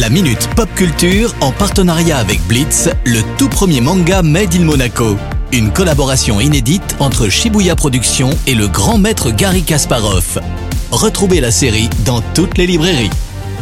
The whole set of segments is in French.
La Minute Pop Culture en partenariat avec Blitz, le tout premier manga Made in Monaco. Une collaboration inédite entre Shibuya Productions et le grand maître Gary Kasparov. Retrouvez la série dans toutes les librairies.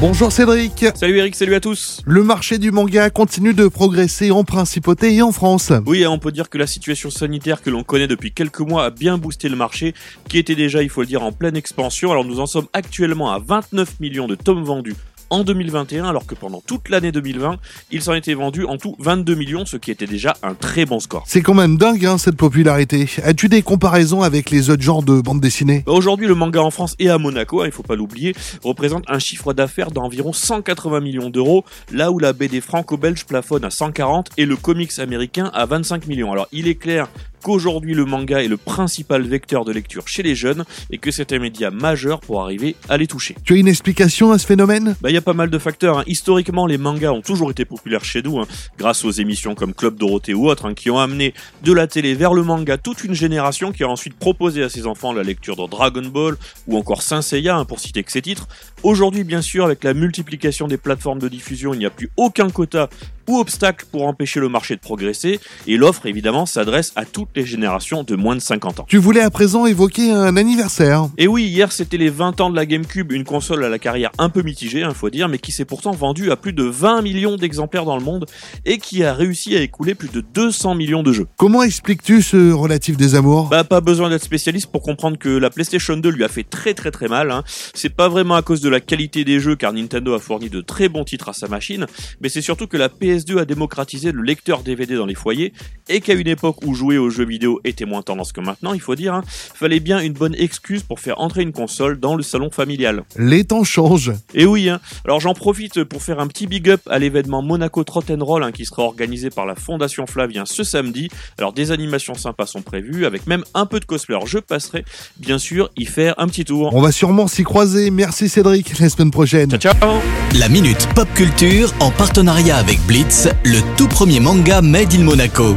Bonjour Cédric. Salut Eric, salut à tous. Le marché du manga continue de progresser en principauté et en France. Oui, on peut dire que la situation sanitaire que l'on connaît depuis quelques mois a bien boosté le marché, qui était déjà, il faut le dire, en pleine expansion. Alors nous en sommes actuellement à 29 millions de tomes vendus en 2021, alors que pendant toute l'année 2020, il s'en était vendu en tout 22 millions, ce qui était déjà un très bon score. C'est quand même dingue hein, cette popularité. As-tu des comparaisons avec les autres genres de bandes dessinées? Bah, Aujourd'hui, le manga en France et à Monaco, hein, il faut pas l'oublier, représente un chiffre d'affaires d'environ 180 millions d'euros, là où la BD franco-belge plafonne à 140 et le comics américain à 25 millions. Alors il est clair qu'aujourd'hui le manga est le principal vecteur de lecture chez les jeunes et que c'est un média majeur pour arriver à les toucher. Tu as une explication à ce phénomène? Bah il y a pas mal de facteurs. Hein. Historiquement les mangas ont toujours été populaires chez nous, hein, grâce aux émissions comme Club Dorothée ou autres, hein, qui ont amené de la télé vers le manga toute une génération qui a ensuite proposé à ses enfants la lecture de Dragon Ball ou encore Saint Seiya, pour citer que ces titres. Aujourd'hui bien sûr avec la multiplication des plateformes de diffusion il n'y a plus aucun quota ou obstacle pour empêcher le marché de progresser, et l'offre évidemment s'adresse à toutes les générations de moins de 50 ans. Tu voulais à présent évoquer un anniversaire. Et oui, hier c'était les 20 ans de la GameCube, une console à la carrière un peu mitigée, il hein, faut dire, mais qui s'est pourtant vendue à plus de 20 millions d'exemplaires dans le monde, et qui a réussi à écouler plus de 200 millions de jeux. Comment expliques-tu ce relatif désamour Bah pas besoin d'être spécialiste pour comprendre que la PlayStation 2 lui a fait très très très mal, hein. c'est pas vraiment à cause de la qualité des jeux, car Nintendo a fourni de très bons titres à sa machine, mais c'est surtout que la PS PS2 a démocratisé le lecteur DVD dans les foyers et qu'à une époque où jouer aux jeux vidéo était moins tendance que maintenant, il faut dire, hein, fallait bien une bonne excuse pour faire entrer une console dans le salon familial. Les temps changent. Et oui, hein. alors j'en profite pour faire un petit big up à l'événement Monaco Trot Roll hein, qui sera organisé par la Fondation Flavien ce samedi. Alors des animations sympas sont prévues avec même un peu de cosplay. Alors je passerai bien sûr y faire un petit tour. On va sûrement s'y croiser. Merci Cédric, la semaine prochaine. Ciao ciao. La minute pop culture en partenariat avec Blitz le tout premier manga Made in Monaco.